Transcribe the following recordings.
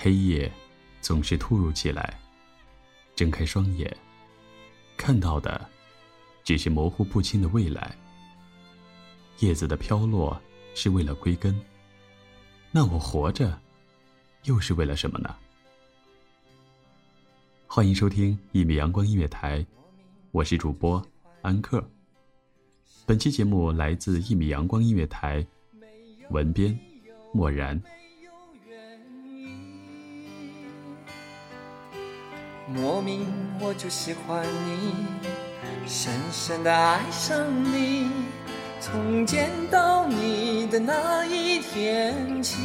黑夜总是突如其来，睁开双眼，看到的只是模糊不清的未来。叶子的飘落是为了归根，那我活着又是为了什么呢？欢迎收听一米阳光音乐台，我是主播安克。本期节目来自一米阳光音乐台，文编漠然。莫名我就喜欢你，深深的爱上你，从见到你的那一天起。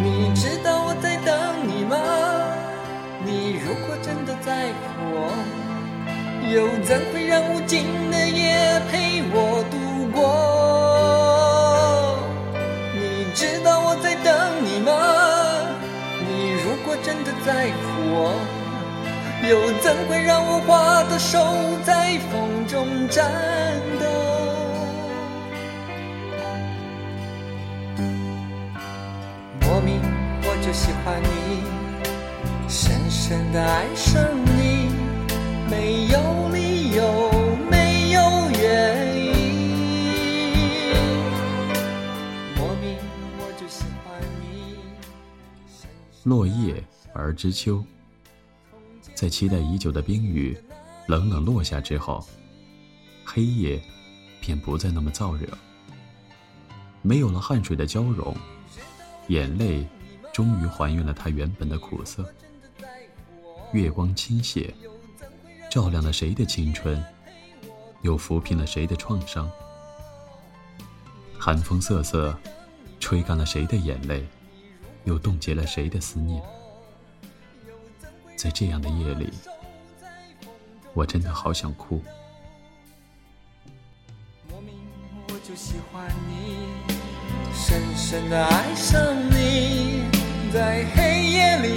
你知道我在等你吗？你如果真的在乎我，又怎会让无尽的夜陪我度在乎我，又怎会让我花的手在风中颤抖？莫名我就喜欢你，深深的爱上你，没有理由，没有原因。莫名我就喜欢你。落叶而知秋，在期待已久的冰雨冷冷落下之后，黑夜便不再那么燥热，没有了汗水的交融，眼泪终于还原了它原本的苦涩。月光倾泻，照亮了谁的青春，又抚平了谁的创伤。寒风瑟瑟，吹干了谁的眼泪，又冻结了谁的思念。在这样的夜里，我真的好想哭。莫名我就喜欢你，深深的爱上你，在黑夜里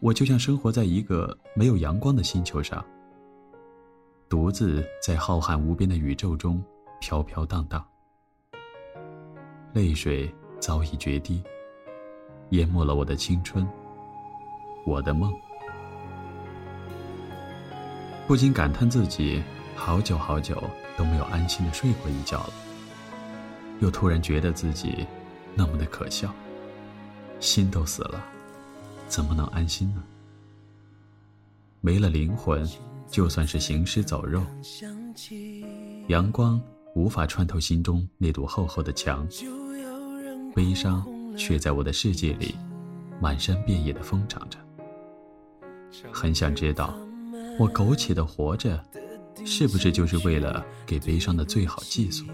我就像生活在一个没有阳光的星球上，独自在浩瀚无边的宇宙中飘飘荡荡，泪水早已决堤，淹没了我的青春，我的梦。不禁感叹自己好久好久都没有安心的睡过一觉了，又突然觉得自己那么的可笑，心都死了。怎么能安心呢？没了灵魂，就算是行尸走肉。阳光无法穿透心中那堵厚厚的墙，悲伤却在我的世界里满山遍野的疯长着。很想知道，我苟且的活着，是不是就是为了给悲伤的最好寄宿？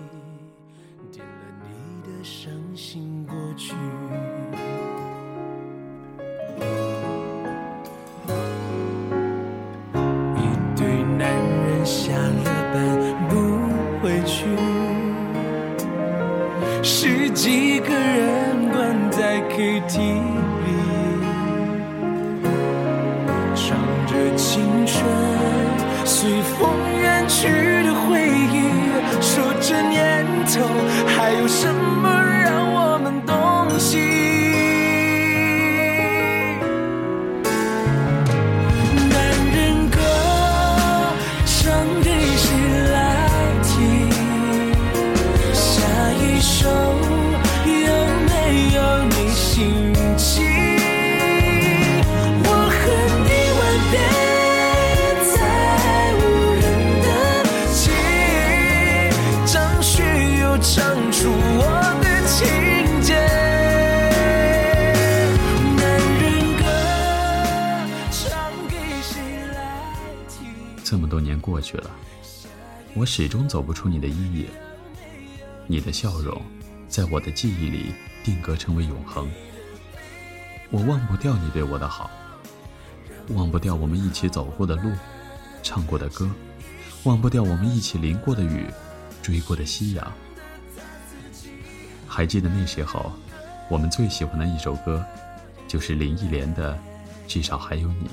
还有什么让我们动心？这么多年过去了，我始终走不出你的阴影。你的笑容，在我的记忆里定格成为永恒。我忘不掉你对我的好，忘不掉我们一起走过的路，唱过的歌，忘不掉我们一起淋过的雨，追过的夕阳。还记得那时候，我们最喜欢的一首歌，就是林忆莲的《至少还有你》。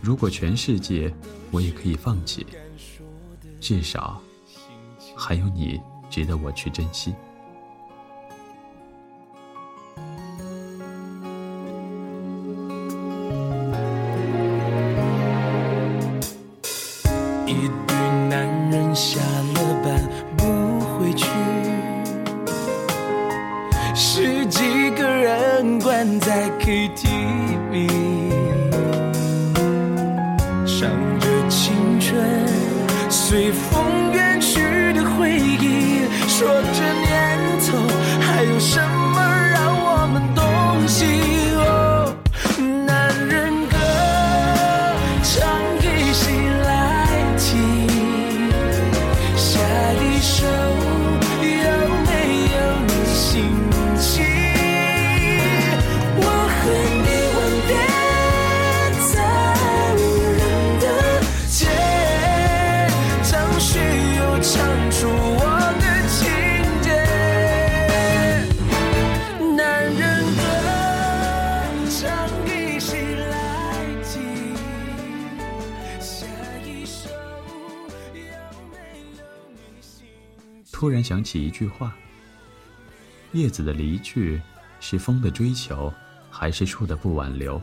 如果全世界我也可以放弃，至少还有你值得我去珍惜。一对男人下了班不回去。十几个人关在 KTV，sweet 突然想起一句话：叶子的离去，是风的追求，还是树的不挽留？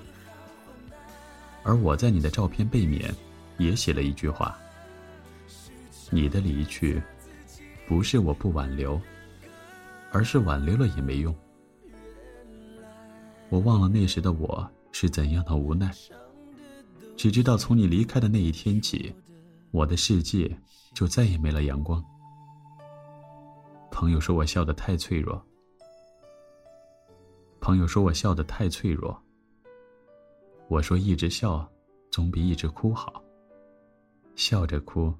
而我在你的照片背面，也写了一句话：你的离去，不是我不挽留，而是挽留了也没用。我忘了那时的我是怎样的无奈，只知道从你离开的那一天起，我的世界就再也没了阳光。朋友说我笑得太脆弱，朋友说我笑得太脆弱。我说一直笑，总比一直哭好。笑着哭，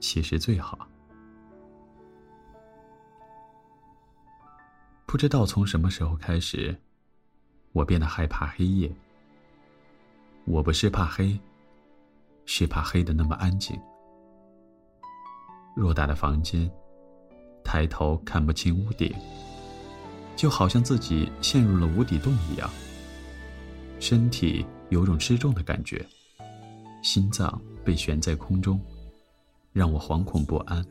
其实最好。不知道从什么时候开始，我变得害怕黑夜。我不是怕黑，是怕黑的那么安静。偌大的房间，抬头看不清屋顶，就好像自己陷入了无底洞一样。身体有种失重的感觉，心脏被悬在空中，让我惶恐不安，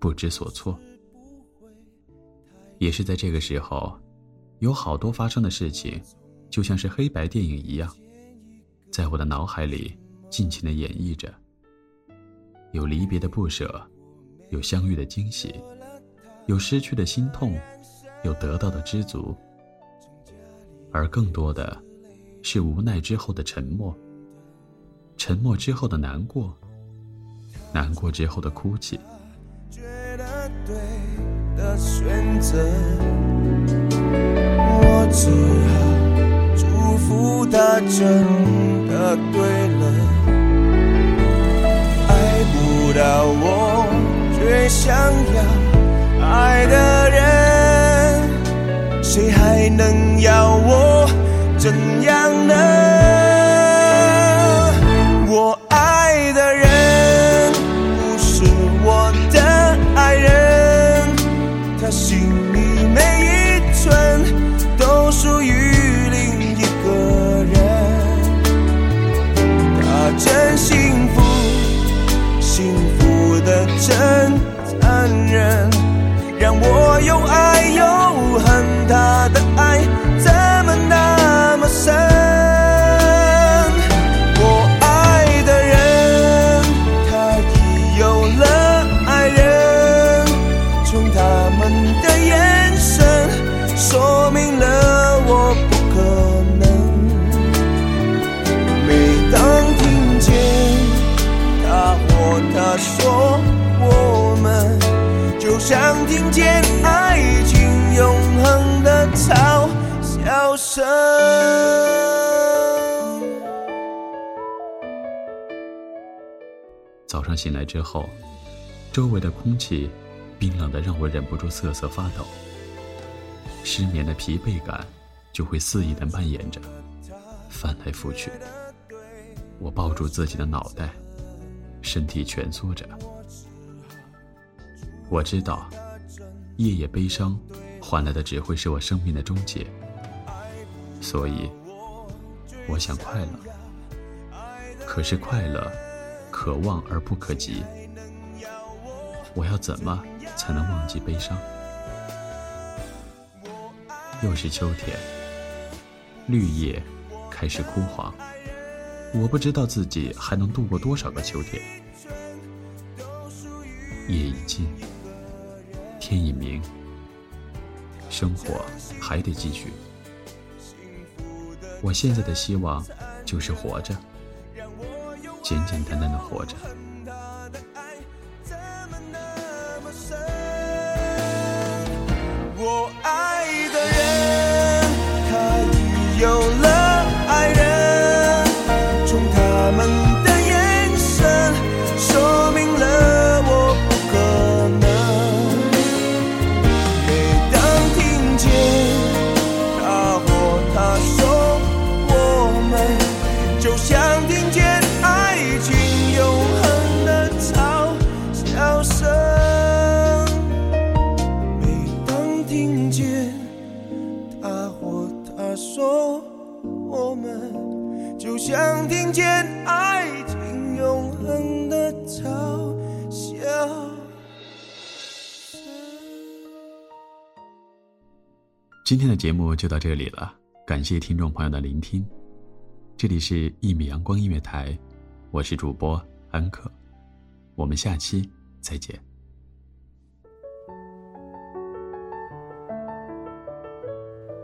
不知所措。也是在这个时候，有好多发生的事情，就像是黑白电影一样，在我的脑海里尽情的演绎着。有离别的不舍，有相遇的惊喜，有失去的心痛，有得到的知足，而更多的，是无奈之后的沉默，沉默之后的难过，难过之后的哭泣。的选择，我只好祝福他真的对了。爱不到我，却想要爱的人，谁还能要我怎样呢？能听见爱情永恒的嘲笑早上醒来之后，周围的空气冰冷的让我忍不住瑟瑟发抖。失眠的疲惫感就会肆意的蔓延着，翻来覆去。我抱住自己的脑袋，身体蜷缩着。我知道，夜夜悲伤换来的只会是我生命的终结。所以，我想快乐。可是快乐，可望而不可及。我要怎么才能忘记悲伤？又是秋天，绿叶开始枯黄。我不知道自己还能度过多少个秋天。夜已尽，天已明，生活还得继续。我现在的希望就是活着，简简单单的活着。想，听见爱情永恒的嘲笑。今天的节目就到这里了，感谢听众朋友的聆听。这里是一米阳光音乐台，我是主播安可，我们下期再见。